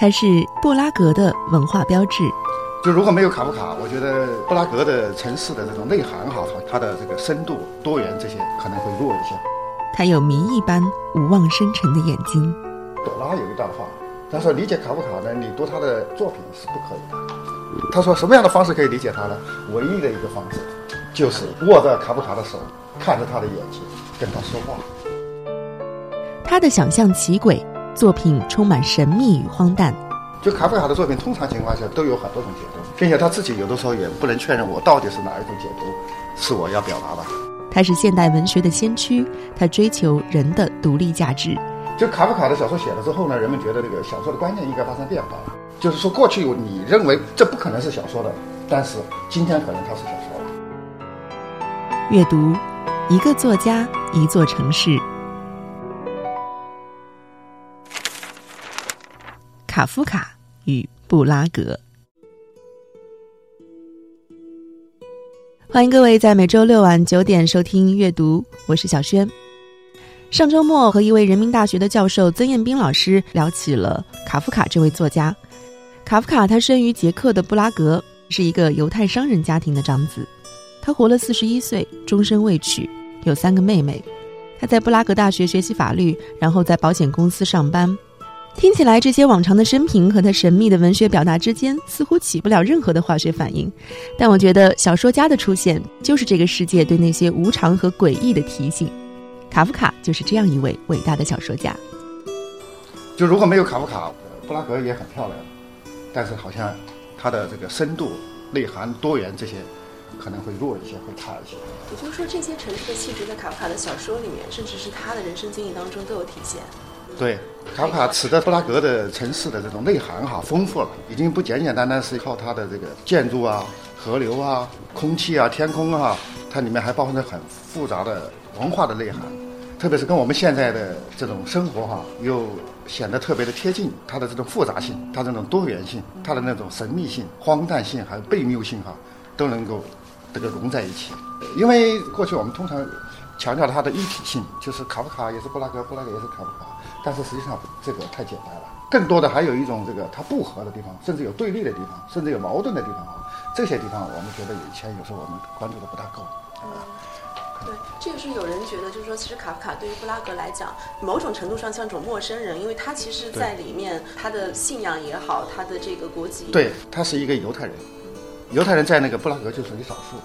它是布拉格的文化标志。就如果没有卡夫卡，我觉得布拉格的城市的这种内涵哈，它的这个深度、多元这些可能会弱一些。他有谜一般无望深沉的眼睛。朵拉有一段话，他说：“理解卡夫卡呢，你读他的作品是不可以的。”他说：“什么样的方式可以理解他呢？唯一的一个方式，就是握着卡夫卡的手，看着他的眼睛，跟他说话。”他的想象奇诡。作品充满神秘与荒诞。就卡夫卡的作品，通常情况下都有很多种解读，并且他自己有的时候也不能确认我到底是哪一种解读是我要表达的。他是现代文学的先驱，他追求人的独立价值。就卡夫卡的小说写了之后呢，人们觉得这个小说的观念应该发生变化了。就是说，过去你认为这不可能是小说的，但是今天可能它是小说了。阅读，一个作家，一座城市。卡夫卡与布拉格，欢迎各位在每周六晚九点收听阅读，我是小轩。上周末和一位人民大学的教授曾彦斌老师聊起了卡夫卡这位作家。卡夫卡他生于捷克的布拉格，是一个犹太商人家庭的长子。他活了四十一岁，终身未娶，有三个妹妹。他在布拉格大学学习法律，然后在保险公司上班。听起来，这些往常的生平和他神秘的文学表达之间似乎起不了任何的化学反应，但我觉得小说家的出现就是这个世界对那些无常和诡异的提醒。卡夫卡就是这样一位伟大的小说家。就如果没有卡夫卡，布拉格也很漂亮，但是好像它的这个深度、内涵、多元这些可能会弱一些，会差一些。也就是说，这些城市的气质在卡夫卡的小说里面，甚至是他的人生经历当中都有体现。对，卡夫卡使得布拉格的城市的这种内涵哈丰富了，已经不简简单单是靠它的这个建筑啊、河流啊、空气啊、天空啊，它里面还包含着很复杂的文化的内涵，特别是跟我们现在的这种生活哈，又显得特别的贴近。它的这种复杂性、它这种多元性、它的那种神秘性、荒诞性还有悖谬性哈，都能够这个融在一起。因为过去我们通常强调它的一体性，就是卡夫卡也是布拉格，布拉格也是卡夫卡。但是实际上这个太简单了，更多的还有一种这个它不合的地方，甚至有对立的地方，甚至有矛盾的地方啊。这些地方我们觉得以前有时候我们关注的不大够。嗯，对，这个是有人觉得，就是说，其实卡夫卡对于布拉格来讲，某种程度上像一种陌生人，因为他其实在里面，他的信仰也好，他的这个国籍，对他是一个犹太人，犹太人在那个布拉格就属于少数，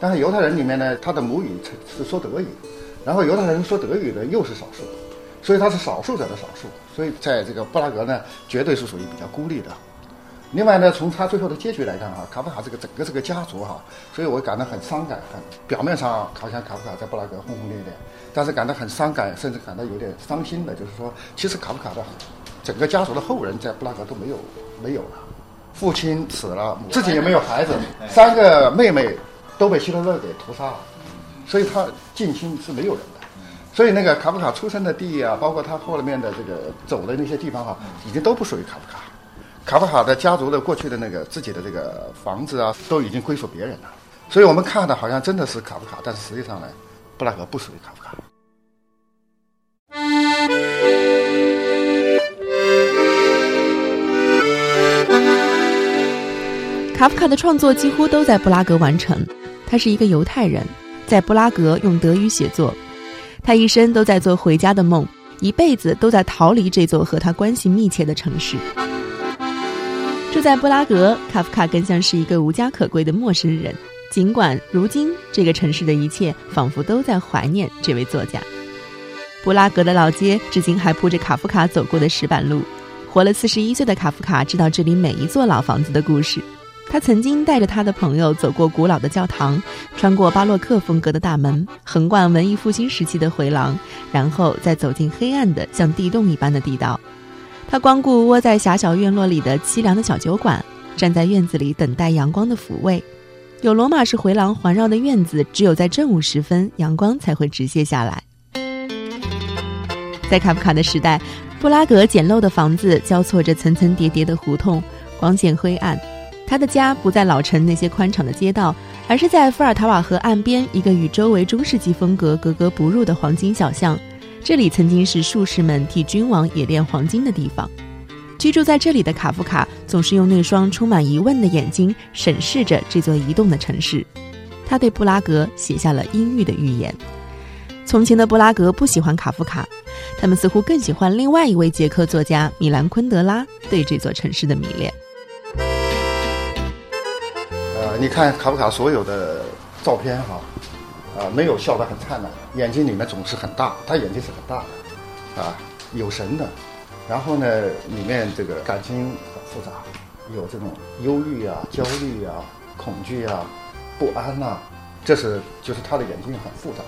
但是犹太人里面呢，他的母语是说德语，然后犹太人说德语的又是少数。所以他是少数者的少数，所以在这个布拉格呢，绝对是属于比较孤立的。另外呢，从他最后的结局来看啊，卡夫卡这个整个这个家族哈，所以我感到很伤感。很表面上好像卡夫卡在布拉格轰轰烈烈，但是感到很伤感，甚至感到有点伤心的，就是说，其实卡夫卡的整个家族的后人在布拉格都没有没有了，父亲死了，自己也没有孩子，三个妹妹都被希特勒给屠杀了，所以他近亲是没有人。所以那个卡夫卡出生的地啊，包括他后面的这个走的那些地方哈，已经都不属于卡夫卡。卡夫卡的家族的过去的那个自己的这个房子啊，都已经归属别人了。所以我们看的好像真的是卡夫卡，但是实际上呢，布拉格不属于卡夫卡。卡夫卡的创作几乎都在布拉格完成。他是一个犹太人，在布拉格用德语写作。他一生都在做回家的梦，一辈子都在逃离这座和他关系密切的城市。住在布拉格，卡夫卡更像是一个无家可归的陌生人。尽管如今这个城市的一切仿佛都在怀念这位作家。布拉格的老街至今还铺着卡夫卡走过的石板路。活了四十一岁的卡夫卡知道这里每一座老房子的故事。他曾经带着他的朋友走过古老的教堂，穿过巴洛克风格的大门，横贯文艺复兴时期的回廊，然后再走进黑暗的像地洞一般的地道。他光顾窝在狭小院落里的凄凉的小酒馆，站在院子里等待阳光的抚慰。有罗马式回廊环绕的院子，只有在正午时分，阳光才会直泻下来。在卡夫卡的时代，布拉格简陋的房子交错着层层叠叠的胡同，光线灰暗。他的家不在老城那些宽敞的街道，而是在伏尔塔瓦河岸边一个与周围中世纪风格格格不入的黄金小巷。这里曾经是术士们替君王冶炼黄金的地方。居住在这里的卡夫卡总是用那双充满疑问的眼睛审视着这座移动的城市。他对布拉格写下了阴郁的预言。从前的布拉格不喜欢卡夫卡，他们似乎更喜欢另外一位捷克作家米兰昆德拉对这座城市的迷恋。你看卡夫卡所有的照片哈。啊，没有笑得很灿烂，眼睛里面总是很大，他眼睛是很大的，啊，有神的。然后呢，里面这个感情很复杂，有这种忧郁啊、焦虑啊、恐惧啊、不安呐，这是就是他的眼睛很复杂。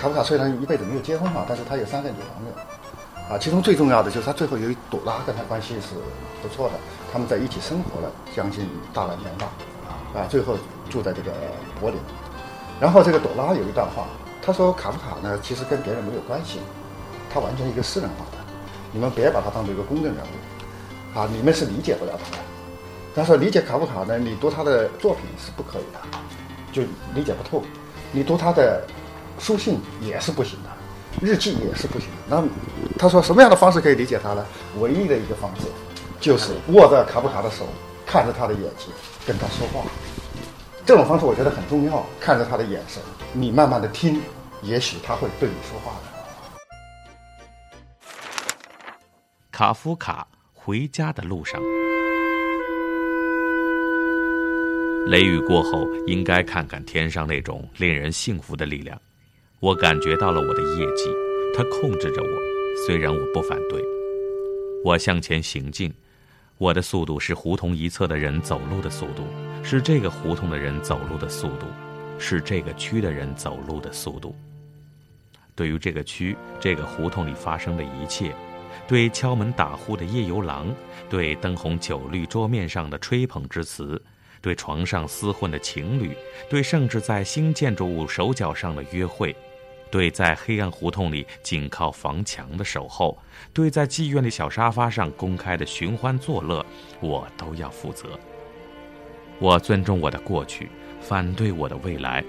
卡夫卡虽然一辈子没有结婚嘛，但是他有三个女朋友，啊，其中最重要的就是他最后有一朵拉跟他关系是不错的，他们在一起生活了将近大半年吧，啊，最后住在这个柏林。然后这个朵拉有一段话，他说卡夫卡呢其实跟别人没有关系，他完全一个私人化的，你们别把他当做一个公众人物，啊，你们是理解不了他的。他说理解卡夫卡呢，你读他的作品是不可以的，就理解不透。你读他的书信也是不行的，日记也是不行的。那他说什么样的方式可以理解他呢？唯一的一个方式，就是握着卡夫卡的手，看着他的眼睛，跟他说话。这种方式我觉得很重要，看着他的眼神，你慢慢的听，也许他会对你说话的。卡夫卡回家的路上，雷雨过后，应该看看天上那种令人幸福的力量。我感觉到了我的业绩，它控制着我，虽然我不反对。我向前行进。我的速度是胡同一侧的人走路的速度，是这个胡同的人走路的速度，是这个区的人走路的速度。对于这个区、这个胡同里发生的一切，对敲门打呼的夜游郎，对灯红酒绿桌面上的吹捧之词，对床上厮混的情侣，对甚至在新建筑物手脚上的约会。对在黑暗胡同里紧靠房墙的守候，对在妓院的小沙发上公开的寻欢作乐，我都要负责。我尊重我的过去，反对我的未来。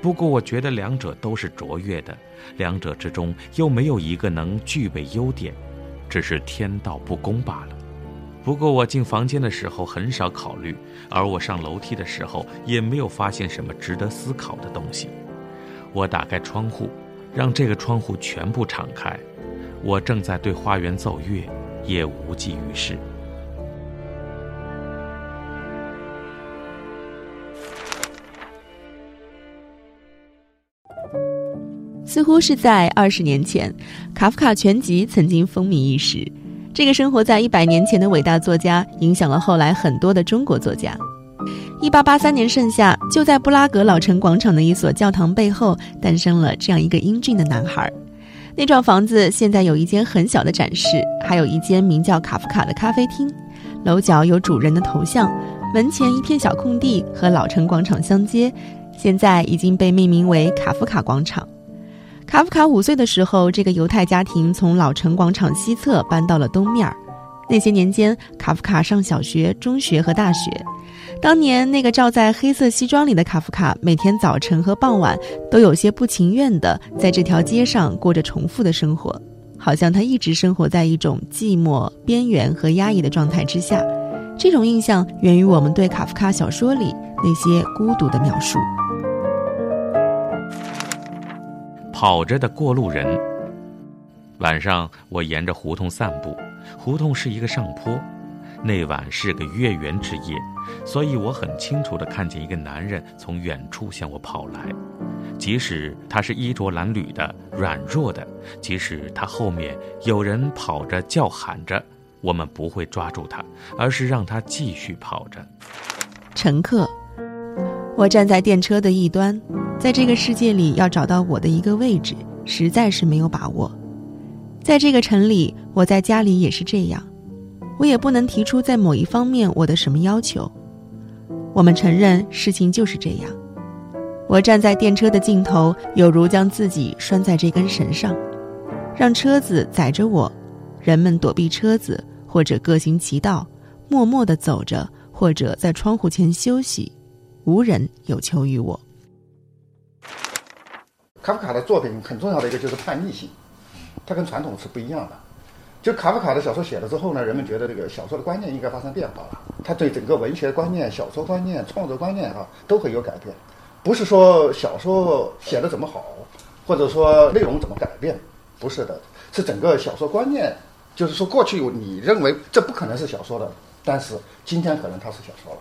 不过，我觉得两者都是卓越的，两者之中又没有一个能具备优点，只是天道不公罢了。不过，我进房间的时候很少考虑，而我上楼梯的时候也没有发现什么值得思考的东西。我打开窗户，让这个窗户全部敞开。我正在对花园奏乐，也无济于事。似乎是在二十年前，卡夫卡全集曾经风靡一时。这个生活在一百年前的伟大作家，影响了后来很多的中国作家。一八八三年盛夏，就在布拉格老城广场的一所教堂背后，诞生了这样一个英俊的男孩。那幢房子现在有一间很小的展示，还有一间名叫卡夫卡的咖啡厅。楼角有主人的头像，门前一片小空地和老城广场相接，现在已经被命名为卡夫卡广场。卡夫卡五岁的时候，这个犹太家庭从老城广场西侧搬到了东面儿。那些年间，卡夫卡上小学、中学和大学。当年那个罩在黑色西装里的卡夫卡，每天早晨和傍晚都有些不情愿地在这条街上过着重复的生活，好像他一直生活在一种寂寞、边缘和压抑的状态之下。这种印象源于我们对卡夫卡小说里那些孤独的描述。跑着的过路人。晚上，我沿着胡同散步，胡同是一个上坡。那晚是个月圆之夜，所以我很清楚地看见一个男人从远处向我跑来。即使他是衣着褴褛的、软弱的，即使他后面有人跑着叫喊着，我们不会抓住他，而是让他继续跑着。乘客，我站在电车的一端，在这个世界里要找到我的一个位置，实在是没有把握。在这个城里，我在家里也是这样。我也不能提出在某一方面我的什么要求。我们承认事情就是这样。我站在电车的尽头，有如将自己拴在这根绳上，让车子载着我，人们躲避车子，或者各行其道，默默地走着，或者在窗户前休息，无人有求于我。卡夫卡的作品很重要的一个就是叛逆性，它跟传统是不一样的。就卡夫卡的小说写了之后呢，人们觉得这个小说的观念应该发生变化了，他对整个文学观念、小说观念、创作观念啊都会有改变。不是说小说写的怎么好，或者说内容怎么改变，不是的，是整个小说观念。就是说，过去你认为这不可能是小说的，但是今天可能它是小说了。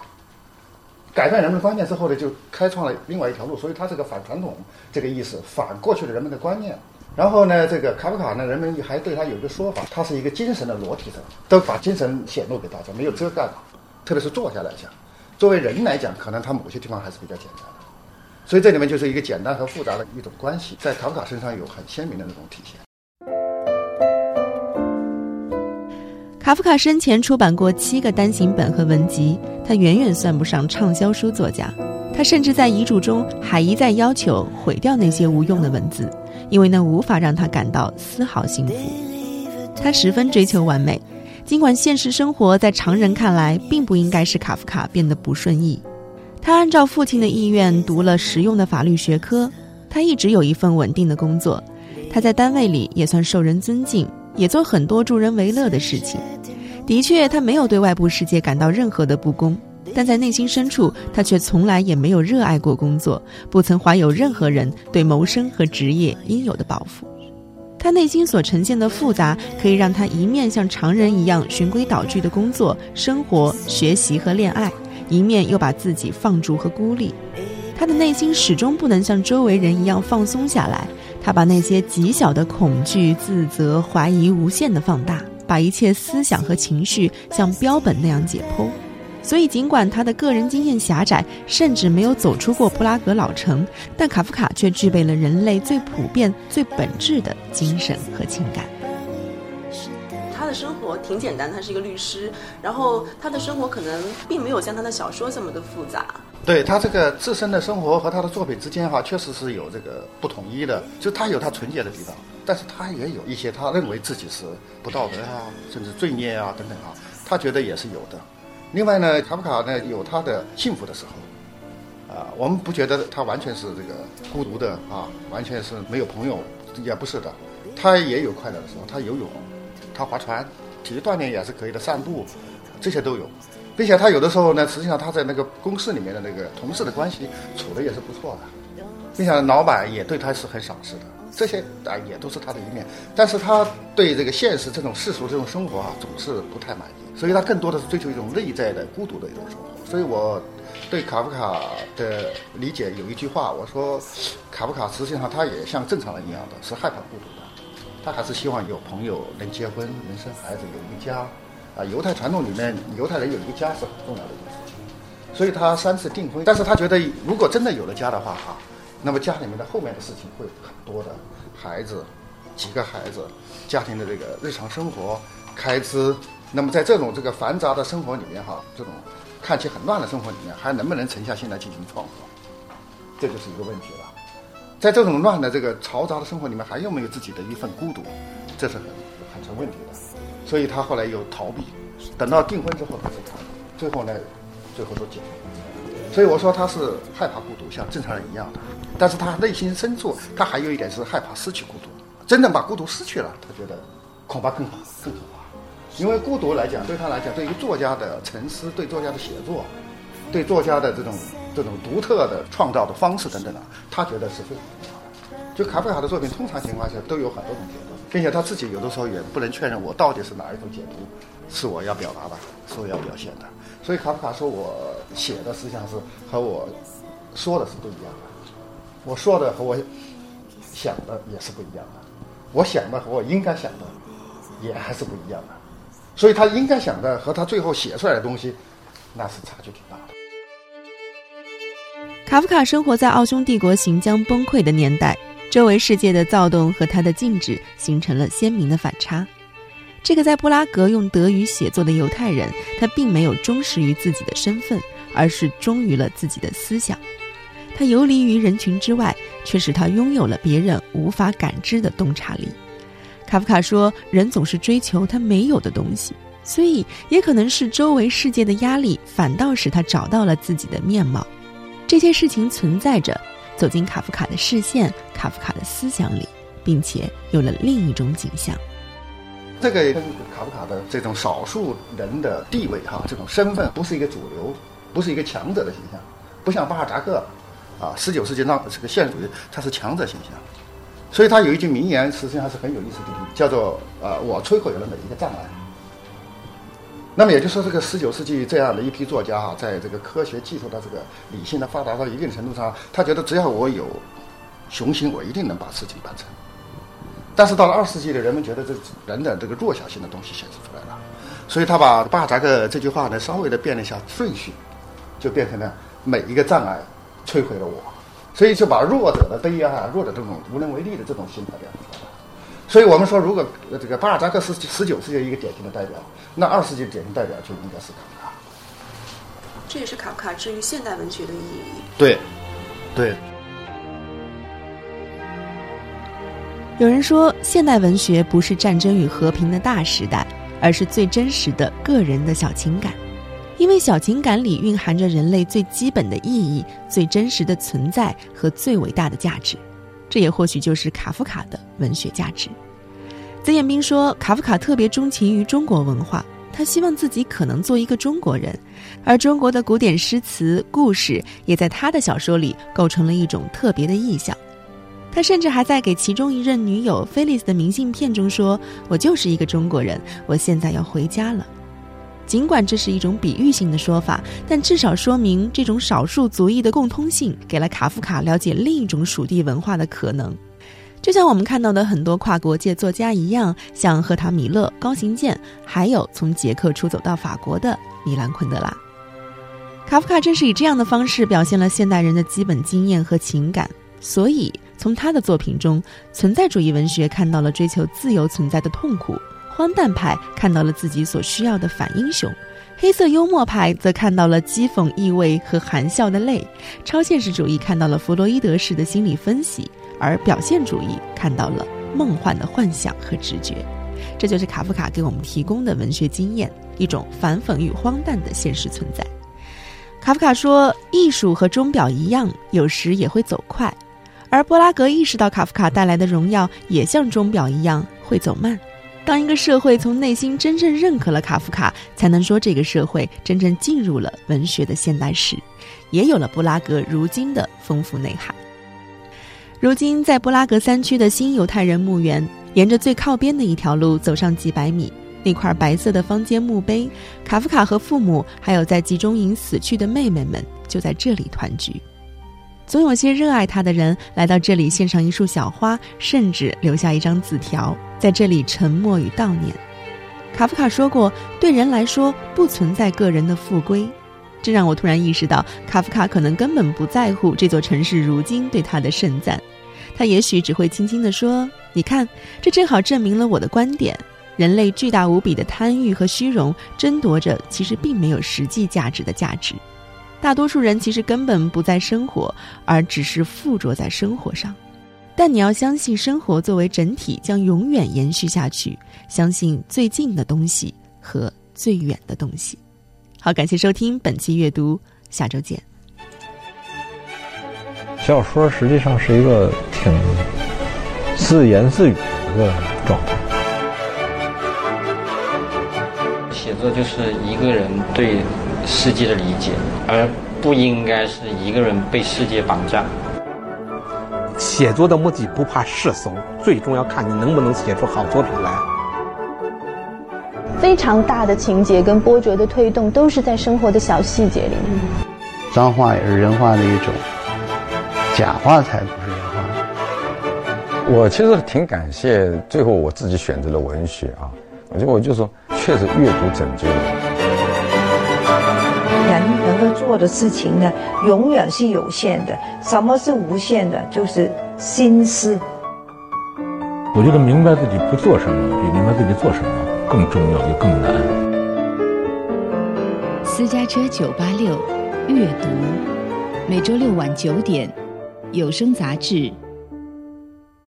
改变人们的观念之后呢，就开创了另外一条路。所以它是个反传统这个意思，反过去的人们的观念。然后呢，这个卡夫卡呢，人们还对他有一个说法，他是一个精神的裸体者，都把精神显露给大家，没有遮盖。特别是坐下来讲，作为人来讲，可能他某些地方还是比较简单的。所以这里面就是一个简单和复杂的一种关系，在卡夫卡身上有很鲜明的那种体现。卡夫卡生前出版过七个单行本和文集，他远远算不上畅销书作家。他甚至在遗嘱中还一再要求毁掉那些无用的文字，因为那无法让他感到丝毫幸福。他十分追求完美，尽管现实生活在常人看来并不应该使卡夫卡变得不顺意。他按照父亲的意愿读了实用的法律学科，他一直有一份稳定的工作，他在单位里也算受人尊敬，也做很多助人为乐的事情。的确，他没有对外部世界感到任何的不公，但在内心深处，他却从来也没有热爱过工作，不曾怀有任何人对谋生和职业应有的抱负。他内心所呈现的复杂，可以让他一面像常人一样循规蹈矩的工作、生活、学习和恋爱。一面又把自己放逐和孤立，他的内心始终不能像周围人一样放松下来。他把那些极小的恐惧、自责、怀疑无限的放大，把一切思想和情绪像标本那样解剖。所以，尽管他的个人经验狭窄，甚至没有走出过布拉格老城，但卡夫卡却具备了人类最普遍、最本质的精神和情感。生活挺简单，他是一个律师，然后他的生活可能并没有像他的小说这么的复杂。对他这个自身的生活和他的作品之间哈，确实是有这个不统一的。就他有他纯洁的地方，但是他也有一些他认为自己是不道德啊，甚至罪孽啊等等啊，他觉得也是有的。另外呢，卡夫卡呢有他的幸福的时候，啊，我们不觉得他完全是这个孤独的啊，完全是没有朋友，也不是的，他也有快乐的时候，他游泳。他划船，体育锻炼也是可以的，散步，这些都有，并且他有的时候呢，实际上他在那个公司里面的那个同事的关系处的也是不错的，并且老板也对他是很赏识的，这些啊也都是他的一面。但是他对这个现实这种世俗这种生活啊，总是不太满意，所以他更多的是追求一种内在的孤独的一种生活。所以我对卡夫卡的理解有一句话，我说，卡夫卡实际上他也像正常人一样的是害怕孤独的。他还是希望有朋友，能结婚，能生孩子，有一个家。啊，犹太传统里面，犹太人有一个家是很重要的一件事情。所以他三次订婚，但是他觉得如果真的有了家的话，哈，那么家里面的后面的事情会很多的，孩子，几个孩子，家庭的这个日常生活开支。那么在这种这个繁杂的生活里面，哈，这种看起很乱的生活里面，还能不能沉下心来进行创作？这就是一个问题了。在这种乱的这个嘈杂的生活里面，还有没有自己的一份孤独？这是很很成问题的。所以他后来又逃避，等到订婚之后他才谈，最后呢，最后都结婚。所以我说他是害怕孤独，像正常人一样的。但是他内心深处，他还有一点是害怕失去孤独。真正把孤独失去了，他觉得恐怕更好更可怕。因为孤独来讲，对他来讲，对于作家的沉思，对作家的写作，对作家的这种。这种独特的创造的方式等等的，他觉得是非常重要的。就卡夫卡的作品，通常情况下都有很多种解读，并且他自己有的时候也不能确认我到底是哪一种解读是我要表达的，是我要表现的。所以卡夫卡说我写的实际上是和我说的是不一样的，我说的和我想的也是不一样的，我想的和我应该想的也还是不一样的。所以他应该想的和他最后写出来的东西，那是差距挺大的。卡夫卡生活在奥匈帝国行将崩溃的年代，周围世界的躁动和他的静止形成了鲜明的反差。这个在布拉格用德语写作的犹太人，他并没有忠实于自己的身份，而是忠于了自己的思想。他游离于人群之外，却使他拥有了别人无法感知的洞察力。卡夫卡说：“人总是追求他没有的东西，所以也可能是周围世界的压力，反倒使他找到了自己的面貌。这些事情存在着，走进卡夫卡的视线、卡夫卡的思想里，并且有了另一种景象。这个卡夫卡的这种少数人的地位哈，这种身份不是一个主流，不是一个强者的形象，不像巴尔扎克，啊，十九世纪那这个现实主义，他是强者形象。”所以他有一句名言，实际上是很有意思的，叫做“呃，我摧毁了每一个障碍”。那么也就是说，这个十九世纪这样的一批作家哈，在这个科学技术的这个理性的发达到一定程度上，他觉得只要我有雄心，我一定能把事情办成。但是到了二十世纪的人们觉得这人的这个弱小性的东西显示出来了，所以他把巴扎克这句话呢稍微的变了一下顺序，就变成了每一个障碍摧毁了我。所以就把弱者的悲哀、啊弱者这种无能为力的这种心态表现出来。所以我们说，如果这个巴尔扎克是十九世纪一个典型的代表，那二十世纪的典型代表就应该是卡夫卡。这也是卡夫卡至于现代文学的意义。对，对。有人说，现代文学不是战争与和平的大时代，而是最真实的个人的小情感。因为小情感里蕴含着人类最基本的意义、最真实的存在和最伟大的价值，这也或许就是卡夫卡的文学价值。曾艳斌说，卡夫卡特别钟情于中国文化，他希望自己可能做一个中国人，而中国的古典诗词、故事也在他的小说里构成了一种特别的意象。他甚至还在给其中一任女友菲利斯的明信片中说：“我就是一个中国人，我现在要回家了。”尽管这是一种比喻性的说法，但至少说明这种少数族裔的共通性，给了卡夫卡了解另一种属地文化的可能。就像我们看到的很多跨国界作家一样，像赫塔·米勒、高行健，还有从捷克出走到法国的米兰·昆德拉。卡夫卡正是以这样的方式表现了现代人的基本经验和情感，所以从他的作品中，存在主义文学看到了追求自由存在的痛苦。荒诞派看到了自己所需要的反英雄，黑色幽默派则看到了讥讽意味和含笑的泪，超现实主义看到了弗洛伊德式的心理分析，而表现主义看到了梦幻的幻想和直觉。这就是卡夫卡给我们提供的文学经验，一种反讽与荒诞的现实存在。卡夫卡说：“艺术和钟表一样，有时也会走快。”而布拉格意识到卡夫卡带来的荣耀也像钟表一样会走慢。当一个社会从内心真正认可了卡夫卡，才能说这个社会真正进入了文学的现代史，也有了布拉格如今的丰富内涵。如今，在布拉格三区的新犹太人墓园，沿着最靠边的一条路走上几百米，那块白色的方尖墓碑，卡夫卡和父母还有在集中营死去的妹妹们就在这里团聚。总有些热爱他的人来到这里献上一束小花，甚至留下一张字条，在这里沉默与悼念。卡夫卡说过：“对人来说，不存在个人的复归。”这让我突然意识到，卡夫卡可能根本不在乎这座城市如今对他的盛赞。他也许只会轻轻地说：“你看，这正好证明了我的观点：人类巨大无比的贪欲和虚荣，争夺着其实并没有实际价值的价值。”大多数人其实根本不在生活，而只是附着在生活上。但你要相信，生活作为整体将永远延续下去。相信最近的东西和最远的东西。好，感谢收听本期阅读，下周见。小说实际上是一个挺自言自语的一个状态。写作就是一个人对。世界的理解，而不应该是一个人被世界绑架。写作的目的不怕世俗，最终要看你能不能写出好作品来。非常大的情节跟波折的推动，都是在生活的小细节里。脏话也是人话的一种，假话才不是人话。我其实挺感谢最后我自己选择了文学啊，我就我就说，确实阅读拯救了。做的事情呢，永远是有限的。什么是无限的？就是心思。我觉得明白自己不做什么，比明白自己做什么。更重要也更难。私家车九八六阅读，每周六晚九点，有声杂志。